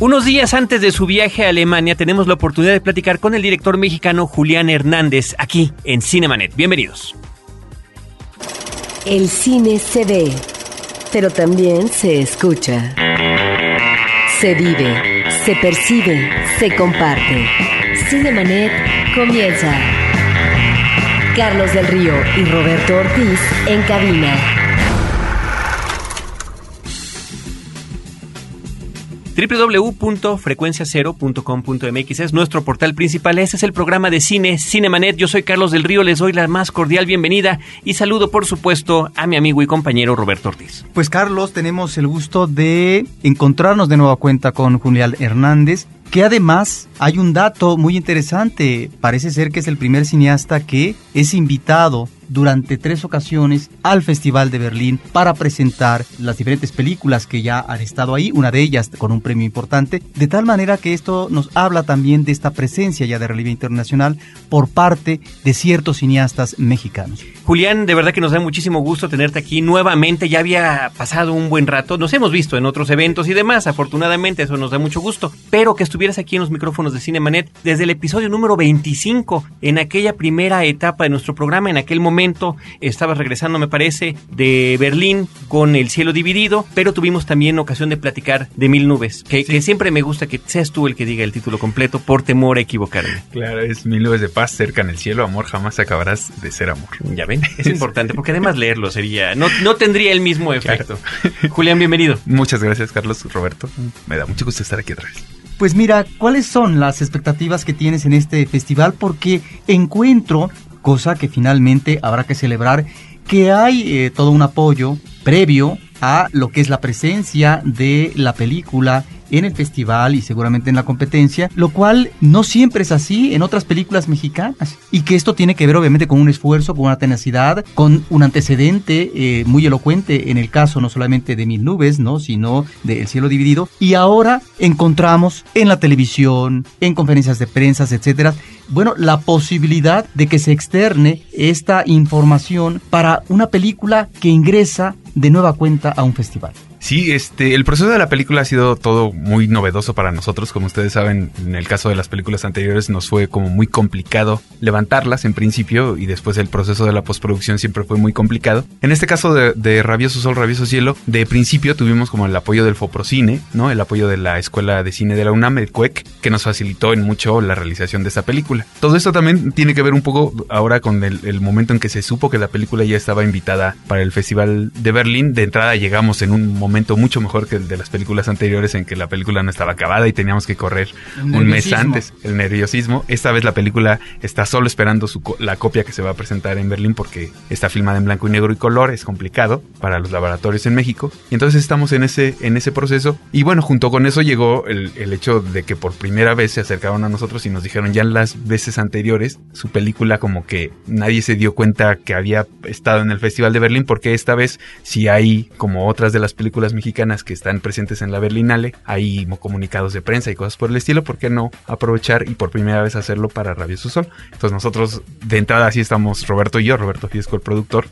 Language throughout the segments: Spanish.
Unos días antes de su viaje a Alemania tenemos la oportunidad de platicar con el director mexicano Julián Hernández aquí en Cinemanet. Bienvenidos. El cine se ve, pero también se escucha. Se vive, se percibe, se comparte. Cinemanet comienza. Carlos del Río y Roberto Ortiz en cabina. www.frecuenciacero.com.mx es nuestro portal principal. Este es el programa de cine Cinemanet. Yo soy Carlos del Río, les doy la más cordial bienvenida y saludo, por supuesto, a mi amigo y compañero Roberto Ortiz. Pues Carlos, tenemos el gusto de encontrarnos de nueva cuenta con Julián Hernández, que además hay un dato muy interesante. Parece ser que es el primer cineasta que es invitado durante tres ocasiones al Festival de Berlín para presentar las diferentes películas que ya han estado ahí, una de ellas con un premio importante, de tal manera que esto nos habla también de esta presencia ya de relieve internacional por parte de ciertos cineastas mexicanos. Julián, de verdad que nos da muchísimo gusto tenerte aquí nuevamente, ya había pasado un buen rato, nos hemos visto en otros eventos y demás, afortunadamente eso nos da mucho gusto, pero que estuvieras aquí en los micrófonos de Cinemanet desde el episodio número 25, en aquella primera etapa de nuestro programa, en aquel momento estabas regresando, me parece, de Berlín con El cielo dividido, pero tuvimos también ocasión de platicar de Mil nubes, que, siempre me gusta que seas tú el que diga el título completo por temor a equivocarme. Claro, es Mil nubes de paz cerca en el cielo, amor, jamás acabarás de ser amor. Ya ven, es importante, porque además leerlo sería, no, no tendría el mismo efecto. Julián, bienvenido. Muchas gracias, Carlos, Roberto. Me da mucho gusto estar aquí otra vez. Pues mira, ¿cuáles son las expectativas que tienes en este festival? Porque encuentro cosa que finalmente habrá que celebrar, que hay eh, todo un apoyo previo a lo que es la presencia de la película en el festival y seguramente en la competencia, lo cual no siempre es así en otras películas mexicanas. Y que esto tiene que ver obviamente con un esfuerzo, con una tenacidad, con un antecedente eh, muy elocuente en el caso no solamente de Mil Nubes, ¿no? sino de El Cielo Dividido. Y ahora encontramos en la televisión, en conferencias de prensa, etcétera, bueno, la posibilidad de que se externe esta información para una película que ingresa de nueva cuenta a un festival. Sí, este, el proceso de la película ha sido todo muy novedoso para nosotros. Como ustedes saben, en el caso de las películas anteriores nos fue como muy complicado levantarlas en principio y después el proceso de la postproducción siempre fue muy complicado. En este caso de, de Rabioso Sol, Rabioso Cielo, de principio tuvimos como el apoyo del Foprocine, ¿no? El apoyo de la Escuela de Cine de la UNAM, el CUEC, que nos facilitó en mucho la realización de esta película. Todo esto también tiene que ver un poco ahora con el, el momento en que se supo que la película ya estaba invitada para el Festival de Berlín. De entrada llegamos en un momento momento mucho mejor que el de las películas anteriores en que la película no estaba acabada y teníamos que correr un mes antes. El nerviosismo. Esta vez la película está solo esperando su la copia que se va a presentar en Berlín porque está filmada en blanco y negro y color. Es complicado para los laboratorios en México. Y entonces estamos en ese, en ese proceso. Y bueno, junto con eso llegó el, el hecho de que por primera vez se acercaron a nosotros y nos dijeron ya en las veces anteriores su película como que nadie se dio cuenta que había estado en el Festival de Berlín porque esta vez si hay como otras de las películas mexicanas que están presentes en la Berlinale, hay comunicados de prensa y cosas por el estilo, ¿por qué no aprovechar y por primera vez hacerlo para Rabioso Sol? Entonces nosotros de entrada así estamos, Roberto y yo, Roberto Fiesco el productor,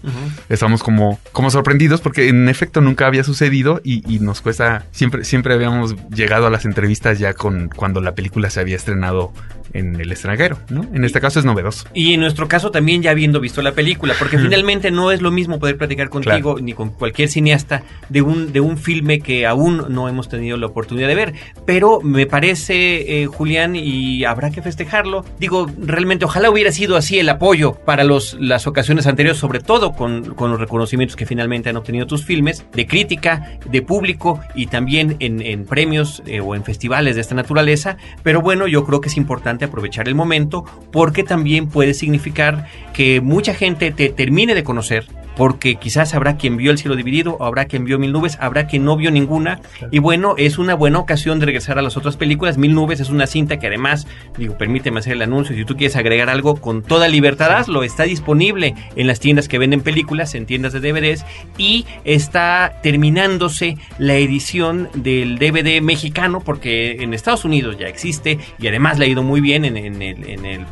estamos como, como sorprendidos porque en efecto nunca había sucedido y, y, nos cuesta, siempre, siempre habíamos llegado a las entrevistas ya con cuando la película se había estrenado en el extranjero, ¿no? En este caso es novedoso. Y en nuestro caso también ya habiendo visto la película, porque finalmente no es lo mismo poder platicar contigo ni con cualquier cineasta de un, de un filme que aún no hemos tenido la oportunidad de ver. Pero me parece, eh, Julián, y habrá que festejarlo. Digo, realmente ojalá hubiera sido así el apoyo para los, las ocasiones anteriores, sobre todo con, con los reconocimientos que finalmente han obtenido tus filmes, de crítica, de público y también en, en premios eh, o en festivales de esta naturaleza. Pero bueno, yo creo que es importante aprovechar el momento porque también puede significar que mucha gente te termine de conocer porque quizás habrá quien vio el cielo dividido, habrá quien vio Mil Nubes, habrá quien no vio ninguna. Y bueno, es una buena ocasión de regresar a las otras películas. Mil Nubes es una cinta que además, digo, permíteme hacer el anuncio, si tú quieres agregar algo con toda libertad, hazlo. Está disponible en las tiendas que venden películas, en tiendas de DVDs, y está terminándose la edición del DVD mexicano, porque en Estados Unidos ya existe y además le ha ido muy bien en, en el, en el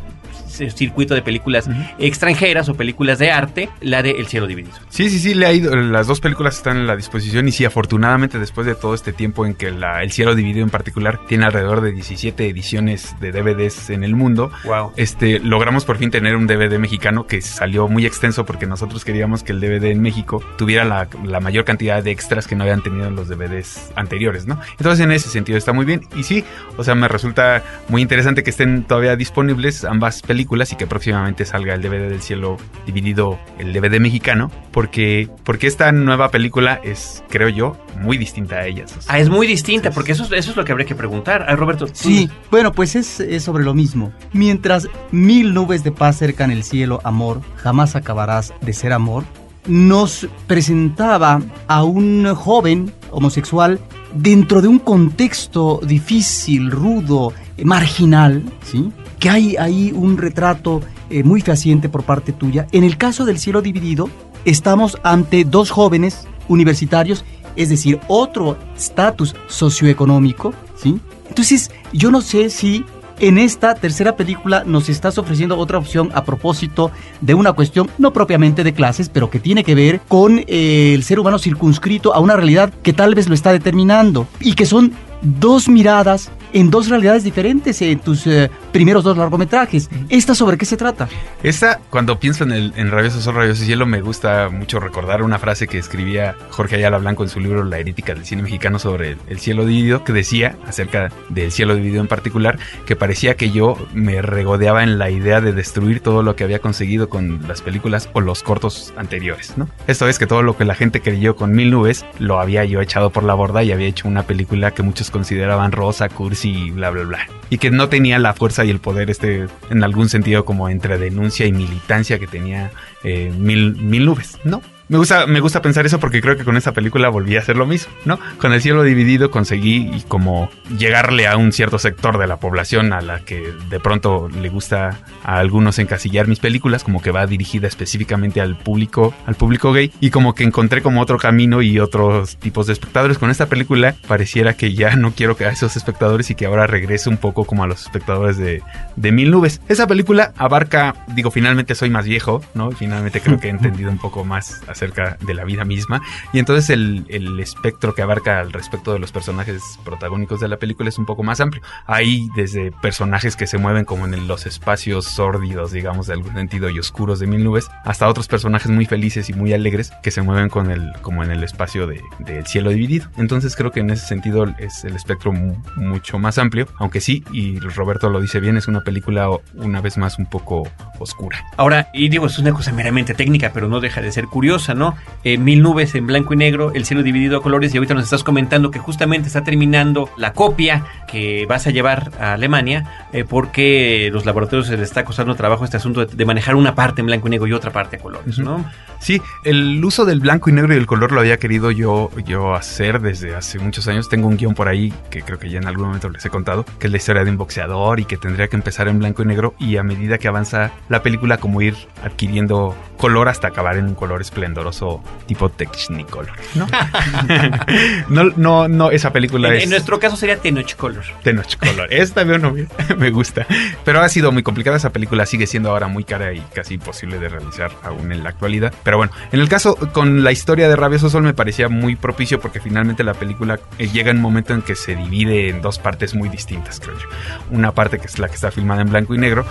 circuito de películas extranjeras o películas de arte, la de El cielo dividido. Sí, sí, sí, le ha ido, las dos películas están en la disposición y sí, afortunadamente después de todo este tiempo en que la, El cielo dividido en particular tiene alrededor de 17 ediciones de DVDs en el mundo, wow. este, logramos por fin tener un DVD mexicano que salió muy extenso porque nosotros queríamos que el DVD en México tuviera la, la mayor cantidad de extras que no habían tenido en los DVDs anteriores, ¿no? Entonces en ese sentido está muy bien y sí, o sea, me resulta muy interesante que estén todavía disponibles ambas películas y que próximamente salga el DVD del cielo dividido, el DVD mexicano, porque, porque esta nueva película es, creo yo, muy distinta a ellas. ah, es muy distinta, porque eso, eso es lo que habría que preguntar. Ah, Roberto. Sí, bueno, pues es, es sobre lo mismo. Mientras mil nubes de paz cercan el cielo, amor, jamás acabarás de ser amor, nos presentaba a un joven homosexual dentro de un contexto difícil, rudo, marginal, ¿sí? Que hay ahí un retrato eh, muy fehaciente por parte tuya. En el caso del cielo dividido, estamos ante dos jóvenes universitarios, es decir, otro estatus socioeconómico, ¿sí? Entonces, yo no sé si en esta tercera película nos estás ofreciendo otra opción a propósito de una cuestión no propiamente de clases, pero que tiene que ver con eh, el ser humano circunscrito a una realidad que tal vez lo está determinando y que son dos miradas en dos realidades diferentes en tus eh, primeros dos largometrajes. ¿Esta sobre qué se trata? Esta, cuando pienso en, el, en Rabioso Sol, Rabioso Cielo, me gusta mucho recordar una frase que escribía Jorge Ayala Blanco en su libro La Erítica del Cine Mexicano sobre el, cielo dividido, que decía, acerca del cielo dividido en particular, que parecía que yo me regodeaba en la idea de destruir todo lo que había conseguido con las películas o los cortos anteriores, ¿no? Esto es que todo lo que la gente creyó con Mil Nubes lo había yo echado por la borda y había hecho una película que muchos consideraban rosa, cursi y bla, bla, bla. Y que no tenía la fuerza y el poder, este, en algún sentido, como entre denuncia y militancia que tenía eh, mil, mil nubes, ¿no? Me gusta, me gusta pensar eso porque creo que con esta película volví a hacer lo mismo, ¿no? Con el cielo dividido conseguí como llegarle a un cierto sector de la población a la que de pronto le gusta a algunos encasillar mis películas, como que va dirigida específicamente al público, al público gay, y como que encontré como otro camino y otros tipos de espectadores. Con esta película pareciera que ya no quiero que a esos espectadores y que ahora regrese un poco como a los espectadores de, de Mil Nubes. Esa película abarca, digo, finalmente soy más viejo, ¿no? Finalmente creo que he entendido un poco más acerca de la vida misma. Y entonces el, el, espectro que abarca al respecto de los personajes protagónicos de la película es un poco más amplio. Hay desde personajes que se mueven como en los espacios sórdidos, digamos, de algún sentido y oscuros de mil nubes, hasta otros personajes muy felices y muy alegres que se mueven con el, como en el espacio del de, cielo dividido. Entonces creo que en ese sentido es el espectro mucho más amplio, aunque sí, y Roberto lo dice bien, es una película una vez más un poco oscura. Ahora, y digo, es una cosa meramente técnica, pero no deja de ser curiosa, ¿no? Eh, mil nubes en blanco y negro, el cielo dividido a colores, y ahorita nos estás comentando que justamente está terminando la copia que vas a llevar a Alemania, eh, porque los laboratorios se les está costando trabajo este asunto de, manejar una parte en blanco y negro y otra parte a colores, ¿no? Sí, el uso del blanco y negro y el color lo había querido yo, yo hacer desde hace muchos años. Tengo un guion por ahí que creo que ya en algún momento les he contado, que es la historia de un boxeador y que tendría que empezar en blanco y negro y a medida que avanza la película como ir adquiriendo color hasta acabar en un color esplendoroso tipo Technicolor, ¿no? no, no, no, esa película en, es... En nuestro caso sería Tenochcolor. Tenochcolor. Esta veo no me gusta. Pero ha sido muy complicada esa película, sigue siendo ahora muy cara y casi imposible de realizar aún en la actualidad. Pero bueno, en el caso con la historia de Rabioso Sol me parecía muy propicio porque finalmente la película eh, llega en un momento en que se divide en dos partes muy distintas, creo yo. Una parte que es la que está filmada en blanco y negro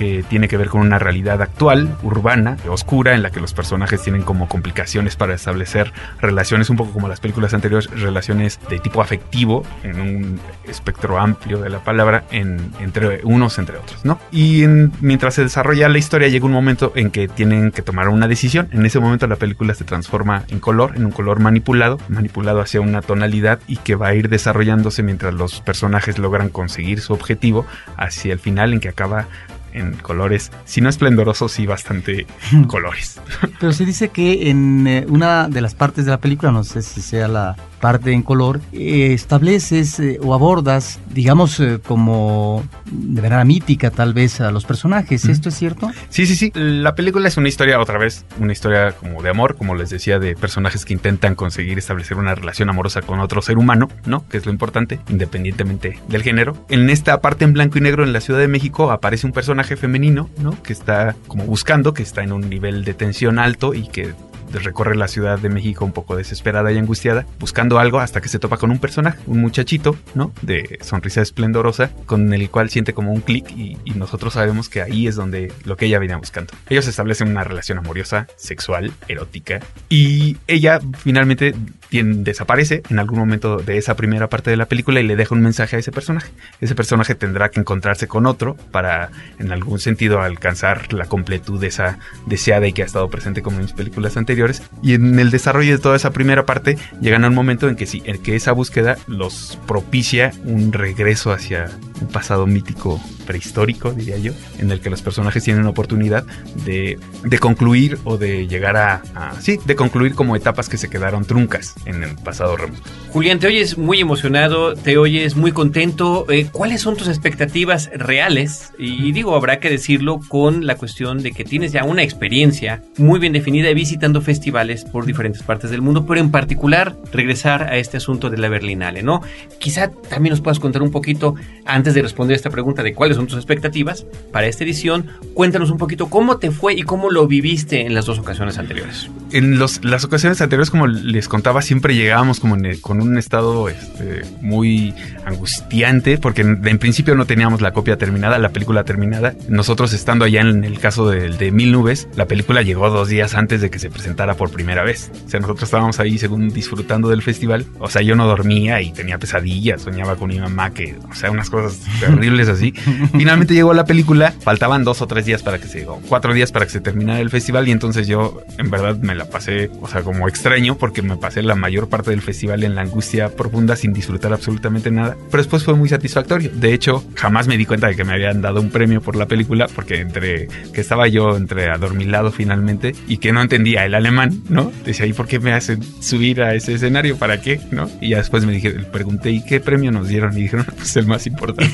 que tiene que ver con una realidad actual, urbana, oscura, en la que los personajes tienen como complicaciones para establecer relaciones, un poco como las películas anteriores, relaciones de tipo afectivo, en un espectro amplio de la palabra, en, entre unos entre otros, ¿no? Y en, mientras se desarrolla la historia, llega un momento en que tienen que tomar una decisión. En ese momento la película se transforma en color, en un color manipulado, manipulado hacia una tonalidad y que va a ir desarrollándose mientras los personajes logran conseguir su objetivo hacia el final en que acaba en colores, si no esplendorosos, sí bastante colores. Pero se dice que en eh, una de las partes de la película, no sé si sea la, parte en color, eh, estableces eh, o abordas, digamos, eh, como de manera mítica tal vez a los personajes. ¿Esto es cierto? Sí, sí, sí. La película es una historia, otra vez, una historia como de amor, como les decía, de personajes que intentan conseguir establecer una relación amorosa con otro ser humano, ¿no? Que es lo importante, independientemente del género. En esta parte en blanco y negro en la Ciudad de México aparece un personaje femenino, ¿no? Que está como buscando, que está en un nivel de tensión alto y que recorre la Ciudad de México un poco desesperada y angustiada, buscando algo hasta que se topa con un personaje, un muchachito, ¿no? De sonrisa esplendorosa, con el cual siente como un clic y, nosotros sabemos que ahí es donde lo que ella viene buscando. Ellos establecen una relación amorosa, sexual, erótica, y ella finalmente desaparece en algún momento de esa primera parte de la película y le deja un mensaje a ese personaje. Ese personaje tendrá que encontrarse con otro para en algún sentido alcanzar la completud de esa deseada y que ha estado presente como en mis películas anteriores. Y en el desarrollo de toda esa primera parte llegan a un momento en que sí, en que esa búsqueda los propicia un regreso hacia un pasado mítico prehistórico, diría yo, en el que los personajes tienen una oportunidad de, de concluir o de llegar a, sí, de concluir como etapas que se quedaron truncas en el pasado remoto. Julián, te oyes muy emocionado, te oyes muy contento. Eh, ¿Cuáles son tus expectativas reales? Y digo, habrá que decirlo con la cuestión de que tienes ya una experiencia muy bien definida visitando festivales por diferentes partes del mundo, pero en particular regresar a este asunto de la Berlinale, ¿no? Quizá también nos puedas contar un poquito, antes de responder esta pregunta de cuáles son tus expectativas para esta edición, cuéntanos un poquito cómo te fue y cómo lo viviste en las dos ocasiones anteriores. En los, las ocasiones anteriores, como les contaba, siempre llegábamos como con un estado este, muy angustiante, porque en, principio no teníamos la copia terminada, la película terminada. Nosotros estando allá en el caso de, de Mil Nubes, la película llegó dos días antes de que se presentara por primera vez. O sea, nosotros estábamos ahí según disfrutando del festival. O sea, yo no dormía y tenía pesadillas, soñaba con mi mamá, que, o sea, unas cosas terribles así. Finalmente llegó la película, faltaban dos o tres días para que se, o cuatro días para que se terminara el festival y entonces yo en verdad me la pasé, o sea, como extraño porque me pasé la mayor parte del festival en la angustia profunda sin disfrutar absolutamente nada, pero después fue muy satisfactorio. De hecho, jamás me di cuenta de que me habían dado un premio por la película porque entre que estaba yo entre adormilado finalmente y que no entendía el alemán, ¿no? Decía, ¿y por qué me hacen subir a ese escenario? ¿Para qué? ¿No? Y ya después me dije, pregunté, ¿y qué premio nos dieron? Y dijeron, pues el más importante.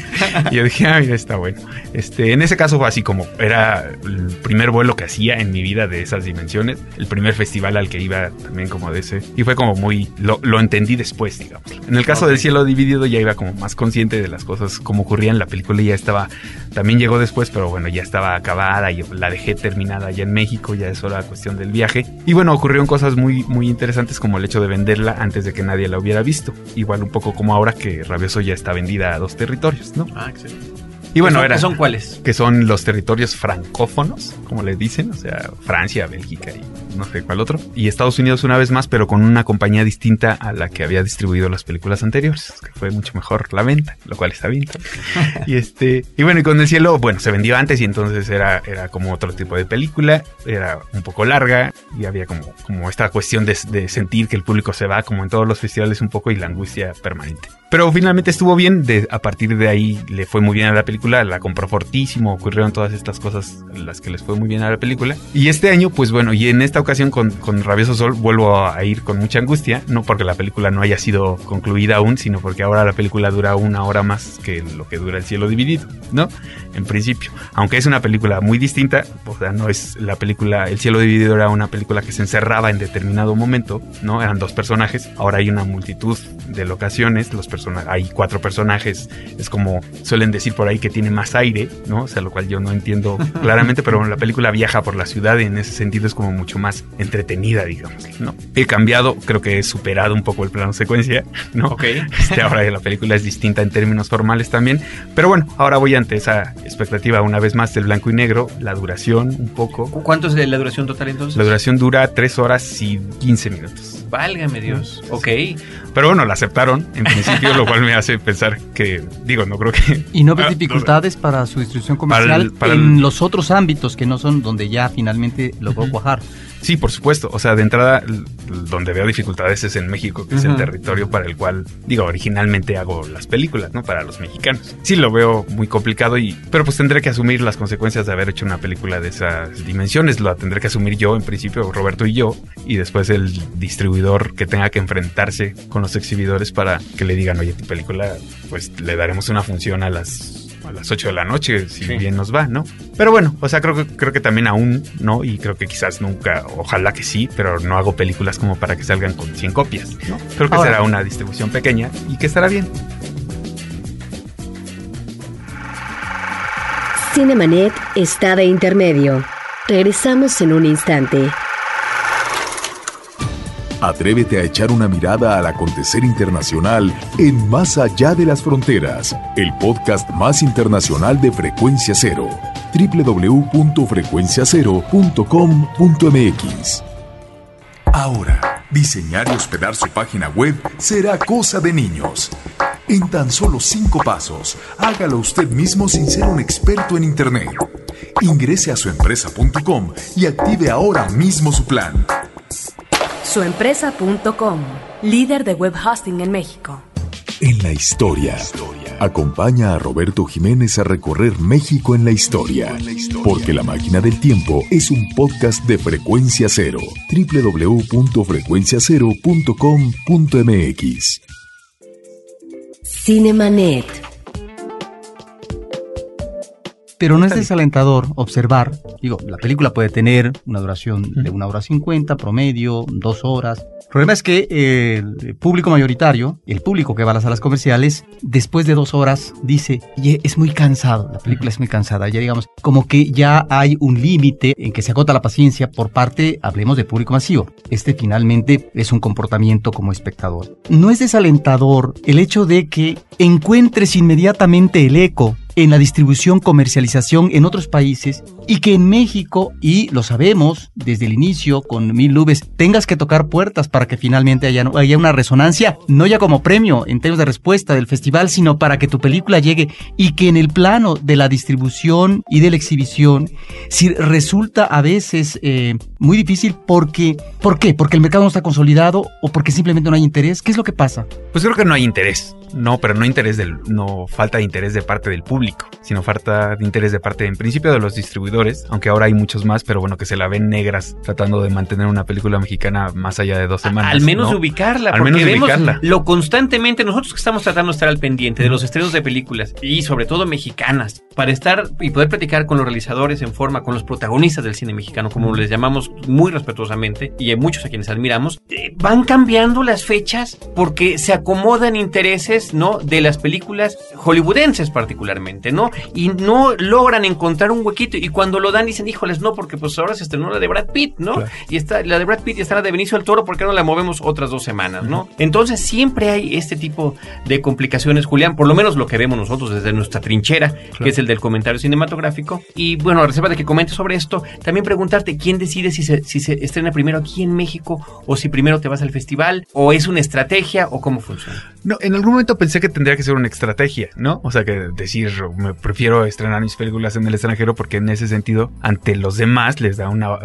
Y yo dije, ah, mira, está bueno. Este, en ese caso fue así como era el primer vuelo que hacía en mi vida de esas dimensiones, el primer festival al que iba también como de ese, y fue como muy, lo, lo entendí después, digamos. En el caso del cielo dividido ya iba como más consciente de las cosas como ocurrían, la película ya estaba, también llegó después, pero bueno, ya estaba acabada y la dejé terminada ya en México, ya es la cuestión del viaje. Y bueno, ocurrieron cosas muy, muy interesantes como el hecho de venderla antes de que nadie la hubiera visto. Igual un poco como ahora que Rabioso ya está vendida a dos territorios, ¿no? Ah, excelente. Y bueno, ¿Qué son, cuáles? Que son los territorios francófonos, como le dicen, o sea, Francia, Bélgica y no sé cuál otro. Y Estados Unidos una vez más, pero con una compañía distinta a la que había distribuido las películas anteriores, que fue mucho mejor la venta, lo cual está bien. y este, y bueno, y con El Cielo, bueno, se vendió antes y entonces era, era como otro tipo de película, era un poco larga y había como, como esta cuestión de, de sentir que el público se va, como en todos los festivales un poco, y la angustia permanente. Pero finalmente estuvo bien, de, a partir de ahí le fue muy bien a la película, la compró fortísimo, ocurrieron todas estas cosas las que les fue muy bien a la película. Y este año, pues bueno, y en esta ocasión con, con Rabioso Sol vuelvo a ir con mucha angustia, no porque la película no haya sido concluida aún, sino porque ahora la película dura una hora más que lo que dura El Cielo Dividido, ¿no? En principio. Aunque es una película muy distinta, o sea, no es la película, El Cielo Dividido era una película que se encerraba en determinado momento, ¿no? Eran dos personajes, ahora hay una multitud de locaciones, los hay cuatro personajes, es como suelen decir por ahí que tiene más aire, ¿no? O sea, lo cual yo no entiendo claramente, pero bueno, la película viaja por la ciudad y en ese sentido es como mucho más entretenida, digamos, ¿no? He cambiado, creo que he superado un poco el plano secuencia, ¿no? Ok. Este, ahora la película es distinta en términos formales también, pero bueno, ahora voy ante esa expectativa una vez más del blanco y negro, la duración un poco. ¿Cuánto es la duración total entonces? La duración dura tres horas y 15 minutos. Válgame Dios. Ok. Pero bueno, la aceptaron en principio, lo cual me hace pensar que, digo, no creo que... ¿Y no ves ah, dificultades para su distribución comercial en los otros ámbitos que no son donde ya finalmente logró cuajar? Sí, por supuesto. O sea, de entrada, donde veo dificultades es en México, que es el territorio para el cual, digo, originalmente hago las películas, ¿no? Para los mexicanos. Sí, lo veo muy complicado y, pero pues tendré que asumir las consecuencias de haber hecho una película de esas dimensiones. Lo tendré que asumir yo, en principio, Roberto y yo, y después el distribuidor que tenga que enfrentarse con los exhibidores para que le digan, oye, tu película, pues le daremos una función a las a las 8 de la noche, si bien nos va, ¿no? Pero bueno, o sea, creo que, creo que también aún, ¿no? Y creo que quizás nunca, ojalá que sí, pero no hago películas como para que salgan con 100 copias, ¿no? Creo que será una distribución pequeña y que estará bien. Cinemanet está de intermedio. Regresamos en un instante. Atrévete a echar una mirada al acontecer internacional en Más allá de las fronteras, el podcast más internacional de Frecuencia Cero, www.frecuenciacero.com.mx. Ahora, diseñar y hospedar su página web será cosa de niños. En tan solo cinco pasos, hágalo usted mismo sin ser un experto en Internet. Ingrese a suempresa.com y active ahora mismo su plan. Suempresa.com, líder de web hosting en México. En la historia. Acompaña a Roberto Jiménez a recorrer México en la historia. Porque La Máquina del Tiempo es un podcast de frecuencia cero. www.frecuenciacero.com.mx. Cinemanet pero no es desalentador observar, digo, la película puede tener una duración de una hora cincuenta, promedio, dos horas. El problema es que el público mayoritario, el público que va a las salas comerciales, después de dos horas dice, es muy cansado, la película es muy cansada, ya digamos, como que ya hay un límite en que se agota la paciencia por parte, hablemos de público masivo. Este finalmente es un comportamiento como espectador. No es desalentador el hecho de que encuentres inmediatamente el eco en la distribución, comercialización en otros países y que en México, y lo sabemos desde el inicio con Mil Nubes, tengas que tocar puertas para que finalmente haya, haya una resonancia, no ya como premio en términos de respuesta del festival, sino para que tu película llegue y que en el plano de la distribución y de la exhibición, si resulta a veces eh, muy difícil porque, ¿por qué? Porque el mercado no está consolidado o porque simplemente no hay interés. ¿Qué es lo que pasa? Pues creo que no hay interés. No, pero no interés del, no falta de interés de parte del público, sino falta de interés de parte, en principio, de los distribuidores, aunque ahora hay muchos más, pero bueno, que se la ven negras tratando de mantener una película mexicana más allá de dos semanas. Al menos ubicarla, al porque menos vemos ubicarla. lo constantemente, nosotros que estamos tratando de estar al pendiente de los estrenos de películas y sobre todo mexicanas, para estar y poder platicar con los realizadores en forma, con los protagonistas del cine mexicano, como les llamamos muy respetuosamente, y hay muchos a quienes admiramos, eh, van cambiando las fechas porque se acomodan intereses ¿no? De las películas hollywoodenses particularmente, ¿no? Y no logran encontrar un huequito y cuando lo dan dicen, híjoles, no, porque pues ahora se estrenó la de Brad Pitt, ¿no? Y está la de Brad Pitt y está la de Benicio del Toro, ¿por qué no la movemos otras dos semanas, ¿no? Entonces siempre hay este tipo de complicaciones, Julián, por lo menos lo que vemos nosotros desde nuestra trinchera, que es el del comentario cinematográfico. Y bueno, a reserva de que comentes sobre esto, también preguntarte quién decide si se, si se estrena primero aquí en México o si primero te vas al festival o es una estrategia o cómo funciona. No, en algún momento pensé que tendría que ser una estrategia, ¿no? O sea, que decir, me prefiero estrenar mis películas en el extranjero porque en ese sentido, ante los demás, les da una,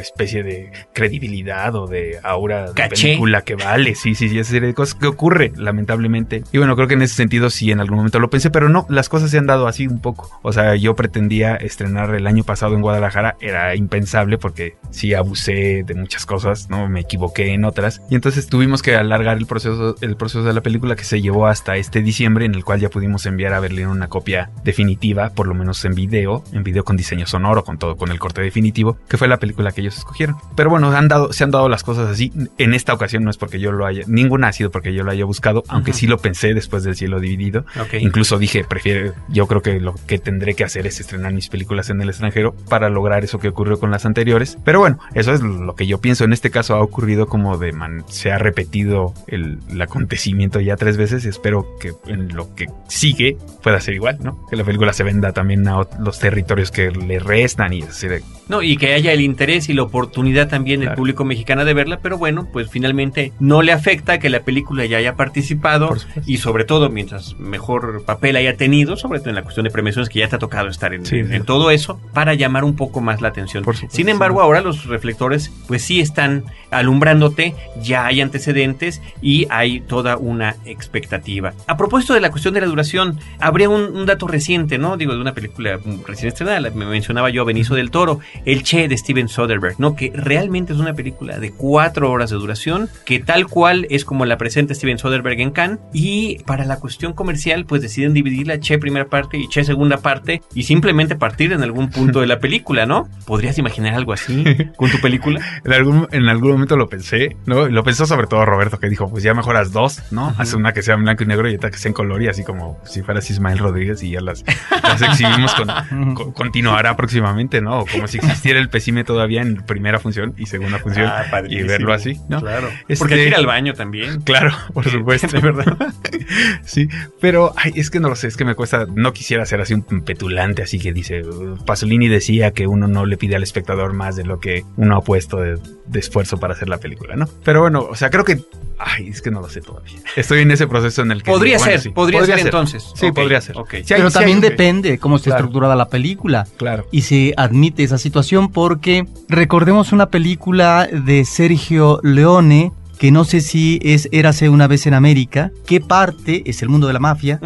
especie de credibilidad o de aura de película que vale. Sí, sí, sí, esa serie de cosas que ocurre, lamentablemente. Y bueno, creo que en ese sentido sí en algún momento lo pensé, pero no, las cosas se han dado así un poco. O sea, yo pretendía estrenar el año pasado en Guadalajara, era impensable porque sí abusé de muchas cosas, ¿no? Me equivoqué en otras. Y entonces tuvimos que alargar el proceso, el proceso de la película que se llevó hasta este diciembre, en el cual ya pudimos enviar a Berlín una copia definitiva, por lo menos en video, en video con diseño sonoro, con todo, con el corte definitivo, que fue la película que ellos escogieron. Pero bueno, han dado, se han dado las cosas así. En esta ocasión no es porque yo lo haya, ninguna ha sido porque yo lo haya buscado, aunque sí lo pensé después del cielo dividido. Incluso dije, prefiero, yo creo que lo que tendré que hacer es estrenar mis películas en el extranjero para lograr eso que ocurrió con las anteriores. Pero bueno, eso es lo que yo pienso. En este caso ha ocurrido como de man, se ha repetido el, el acontecimiento ya tres veces. Espero que en lo que sigue pueda ser igual, ¿no? Que la película se venda también a los territorios que le restan y así No, y que haya el interés y la oportunidad también del público mexicano de verla, pero bueno, pues finalmente no le afecta que la película ya haya participado y sobre todo mientras mejor papel haya tenido, sobre todo en la cuestión de premiaciones que ya te ha tocado estar en, en, todo eso, para llamar un poco más la atención. Sin embargo, ahora los reflectores pues sí están alumbrándote, ya hay antecedentes y hay toda una expectativa. A propósito de la cuestión de la duración, habría un, dato reciente, ¿no? Digo, de una película recién estrenada, me mencionaba yo Benicio del Toro, El Che de Steven Soderbergh, ¿no? Que realmente es una película de cuatro horas de duración, que tal cual es como la presenta Steven Soderbergh en Cannes, y para la cuestión comercial, pues deciden dividir la Che primera parte y Che segunda parte, y simplemente partir en algún punto de la película, ¿no? ¿Podrías imaginar algo así con tu película? en, algún, en algún momento lo pensé, ¿no? Lo pensó sobre todo Roberto, que dijo, pues ya mejoras dos, ¿no? Hace una que sea en blanco y negro y otra que sea en color y así como si fueras Ismael Rodríguez y ya las, las exhibimos con, continuará próximamente, ¿no? como si existiera el pesime todavía en primera función y segunda función ah, y verlo así, ¿no? Claro. Este, Porque ir al baño también. Claro, por supuesto. de verdad. sí, pero ay, es que no lo sé, es que me cuesta, no quisiera ser así un petulante, así que dice, Pasolini decía que uno no le pide al espectador más de lo que uno ha puesto de, esfuerzo para hacer la película, ¿no? Pero bueno, o sea, creo que Ay, es que no lo sé todavía. Estoy en ese proceso en el que. Podría ser, podría, ser, entonces. Sí, podría ser. Pero también depende cómo esté estructurada la película. Claro. Y se admite esa situación porque recordemos una película de Sergio Leone que no sé si es Érase una vez en América, que parte, es el mundo de la mafia,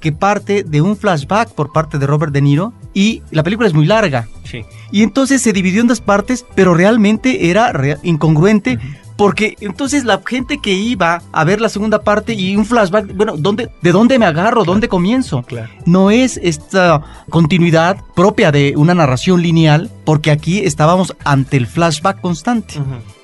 que parte de un flashback por parte de Robert De Niro y la película es muy larga. Sí. Y entonces se dividió en dos partes, pero realmente era incongruente. Porque entonces la gente que iba a ver la segunda parte y un flashback, bueno, ¿dónde, ¿de dónde me agarro? ¿Dónde comienzo? Claro. No es esta continuidad propia de una narración lineal, porque aquí estábamos ante el flashback constante.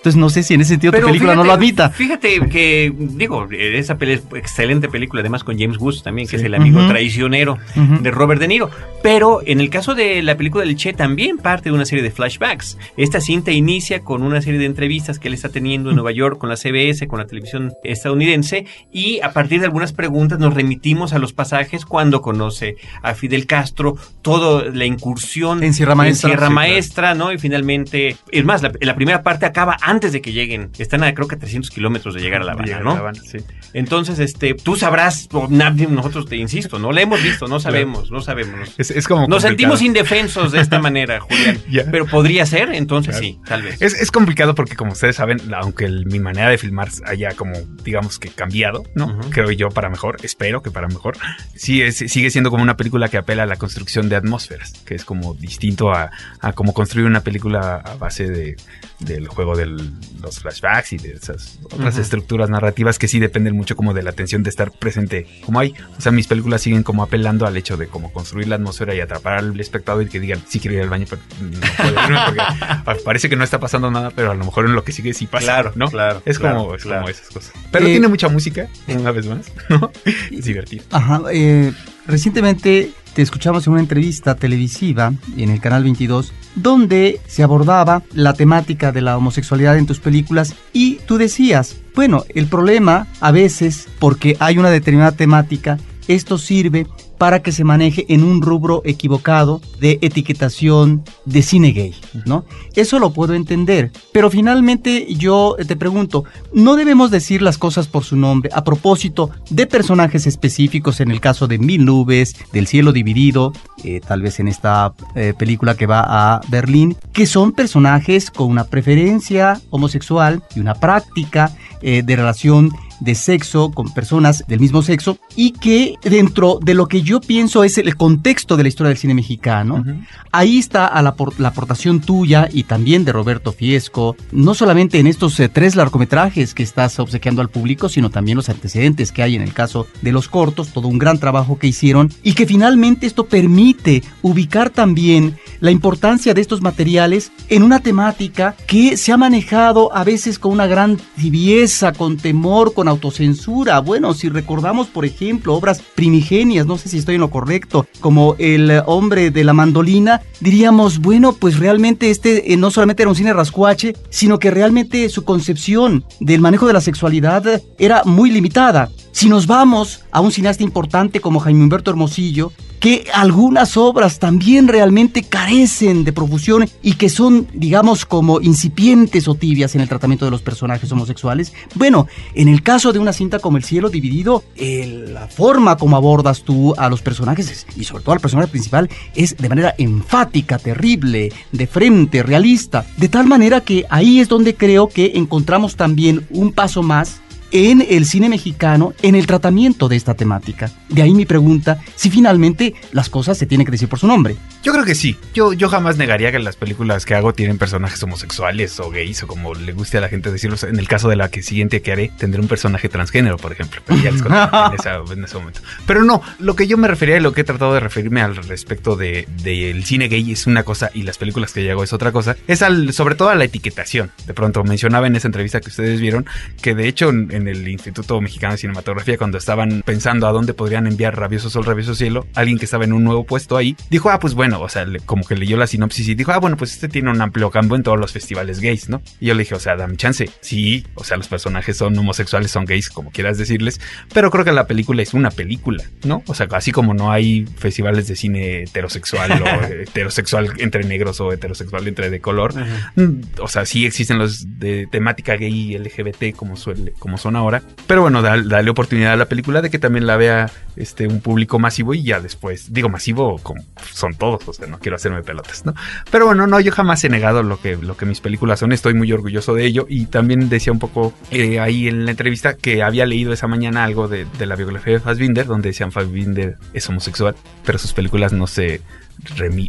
Entonces no sé si en ese sentido tu película no lo admita. Fíjate que, digo, esa es excelente película, además con James Woods también, que es el amigo traicionero de Robert De Niro. Pero en el caso de la película del Che también parte de una serie de flashbacks. Esta cinta inicia con una serie de entrevistas que él está teniendo en Nueva York con la CBS, con la televisión estadounidense, y a partir de algunas preguntas nos remitimos a los pasajes cuando conoce a Fidel Castro, toda la incursión en Sierra Maestra, en Sierra Maestra ¿no? Y finalmente, es más, la, la primera parte acaba antes de que lleguen. Están a creo que 300 kilómetros de llegar a La Habana, ¿no? sí. Entonces, este, tú sabrás, nosotros te insisto, no la hemos visto, no sabemos, no sabemos. Es, como Nos sentimos indefensos de esta manera, Julián. Pero podría ser, entonces sí, tal vez. Es, complicado porque, como ustedes saben, aunque mi manera de filmar haya como, digamos que cambiado, ¿no? Creo yo para mejor, espero que para mejor. Sí, sigue siendo como una película que apela a la construcción de atmósferas, que es como distinto a, a como construir una película a base de, del juego de los flashbacks y de esas otras estructuras narrativas que sí dependen mucho como de la atención de estar presente como hay. O sea, mis películas siguen como apelando al hecho de como construir la atmósfera y atrapar al espectador y que digan, sí quiero ir al baño, pero no puedo irme porque parece que no está pasando nada, pero a lo mejor en lo que sigue sí pasa. Claro, ¿no? Claro. Es, como, es como esas cosas. Pero eh, tiene mucha música, una vez más, ¿no? Es divertido. Ajá. Eh, recientemente te escuchamos en una entrevista televisiva en el canal 22 donde se abordaba la temática de la homosexualidad en tus películas y tú decías, bueno, el problema a veces porque hay una determinada temática, esto sirve para que se maneje en un rubro equivocado de etiquetación de cine gay, ¿no? Eso lo puedo entender, pero finalmente yo te pregunto, ¿no debemos decir las cosas por su nombre a propósito de personajes específicos en el caso de Mil Nubes, del cielo dividido, eh, tal vez en esta eh, película que va a Berlín, que son personajes con una preferencia homosexual y una práctica eh, de relación de sexo con personas del mismo sexo y que dentro de lo que yo pienso es el contexto de la historia del cine mexicano, ahí está a la, la, aportación tuya y también de Roberto Fiesco, no solamente en estos eh, tres largometrajes que estás obsequiando al público, sino también los antecedentes que hay en el caso de los cortos, todo un gran trabajo que hicieron y que finalmente esto permite ubicar también la importancia de estos materiales en una temática que se ha manejado a veces con una gran tibieza, con temor, con autocensura. Bueno, si recordamos, por ejemplo, obras primigenias, no sé si estoy en lo correcto, como El hombre de la mandolina, diríamos, bueno, pues realmente este eh, no solamente era un cine rascuache, sino que realmente su concepción del manejo de la sexualidad era muy limitada. Si nos vamos a un cineasta importante como Jaime Humberto Hermosillo, que algunas obras también realmente carecen de profusión y que son, digamos, como incipientes o tibias en el tratamiento de los personajes homosexuales. Bueno, en el caso de una cinta como El cielo dividido, la forma como abordas tú a los personajes y sobre todo al personaje principal es de manera enfática, terrible, de frente, realista, de tal manera que ahí es donde creo que encontramos también un paso más en el cine mexicano en el tratamiento de esta temática. De ahí mi pregunta, si finalmente las cosas se tienen que decir por su nombre. Yo creo que sí. Yo, yo jamás negaría que las películas que hago tienen personajes homosexuales o gays o como le guste a la gente decirlo. En el caso de la que siguiente que haré, tendré un personaje transgénero, por ejemplo. Pero ya les en, ese momento. Pero no, lo que yo me refería y lo que he tratado de referirme al respecto del de, cine gay es una cosa y las películas que yo hago es otra cosa. Es al, sobre todo a la etiquetación. De pronto mencionaba en esa entrevista que ustedes vieron que de hecho en en el Instituto Mexicano de Cinematografía, cuando estaban pensando a dónde podrían enviar Rabioso Sol, Rabioso Cielo, alguien que estaba en un nuevo puesto ahí, dijo, ah, pues bueno, o sea, como que leyó la sinopsis y dijo, ah, bueno, pues este tiene un amplio campo en todos los festivales gays, ¿no? Y yo le dije, o sea, dame chance. Sí, o sea, los personajes son homosexuales, son gays, como quieras decirles, pero creo que la película es una película, ¿no? O sea, así como no hay festivales de cine heterosexual o heterosexual entre negros o heterosexual entre de color, mm, o sea, sí existen los de temática gay y LGBT como suele, como son ahora, pero bueno, dale, oportunidad a la película de que también la vea este, un público masivo y ya después, digo masivo como son todos, o sea, no quiero hacerme pelotas, ¿no? Pero bueno, no, yo jamás he negado lo que, lo que mis películas son, estoy muy orgulloso de ello y también decía un poco eh, ahí en la entrevista que había leído esa mañana algo de, de la biografía de Fassbinder, donde decían Fassbinder es homosexual, pero sus películas no se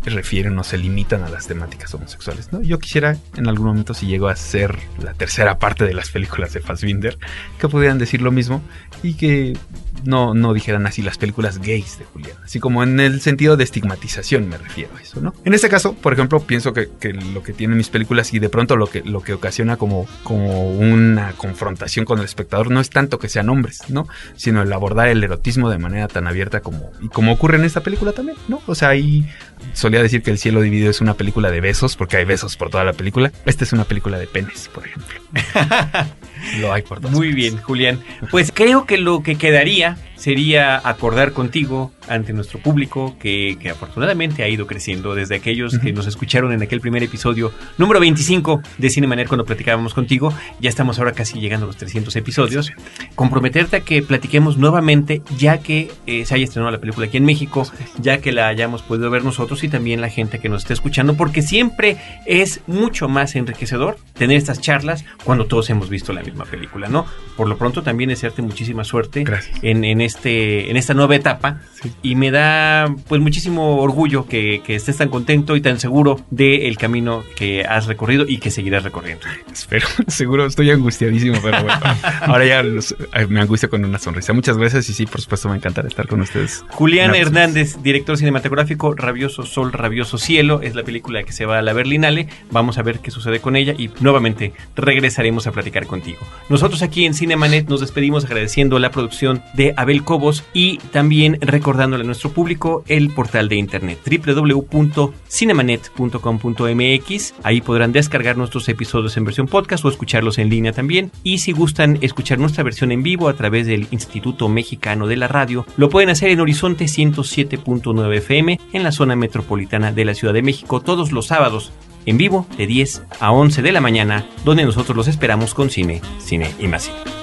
refieren o se limitan a las temáticas homosexuales. ¿no? Yo quisiera en algún momento, si llego a ser la tercera parte de las películas de Fassbinder, que pudieran decir lo mismo y que no, no dijeran así las películas gays de Julián. Así como en el sentido de estigmatización me refiero a eso, ¿no? En este caso, por ejemplo, pienso que, lo que tienen mis películas y de pronto lo que, lo que ocasiona como, como una confrontación con el espectador no es tanto que sean hombres, ¿no? Sino el abordar el erotismo de manera tan abierta como, y como ocurre en esta película también, ¿no? O sea, ahí solía decir que El cielo dividido es una película de besos, porque hay besos por toda la película. Esta es una película de penes, por ejemplo. Lo hay por Muy bien, Julián. Pues creo que lo que quedaría sería acordar contigo ante nuestro público que, afortunadamente ha ido creciendo desde aquellos que nos escucharon en aquel primer episodio número 25 de Cinemanet cuando platicábamos contigo. Ya estamos ahora casi llegando a los 300 episodios. Comprometerte a que platiquemos nuevamente ya que eh, se haya estrenado la película aquí en México, ya que la hayamos podido ver nosotros y también la gente que nos esté escuchando, porque siempre es mucho más enriquecedor tener estas charlas cuando todos hemos visto la misma película, ¿no? Por lo pronto también desearte muchísima suerte en, en este, en esta nueva etapa. Y me da pues muchísimo orgullo que, estés tan contento y tan seguro del camino que has recorrido y que seguirás recorriendo. Espero, seguro estoy angustiadísimo, pero bueno, ahora ya me angustia con una sonrisa. Muchas gracias y sí, por supuesto, me encantará estar con ustedes. Julián Hernández, director cinematográfico, Rabioso Sol, Rabioso Cielo, es la película que se va a la Berlinale. Vamos a ver qué sucede con ella y nuevamente regresaremos a platicar contigo. Nosotros aquí en Cinemanet nos despedimos agradeciendo la producción de Abel Cobos y también recordándole a nuestro público el portal de internet www.cinemanet.com.mx. Ahí podrán descargar nuestros episodios en versión podcast o escucharlos en línea también. Y si gustan escuchar nuestra versión en vivo a través del Instituto Mexicano de la Radio, lo pueden hacer en Horizonte 107.9 FM en la zona metropolitana de la Ciudad de México todos los sábados en vivo de 10 a 11 de la mañana, donde nosotros los esperamos con cine, cine y más cine.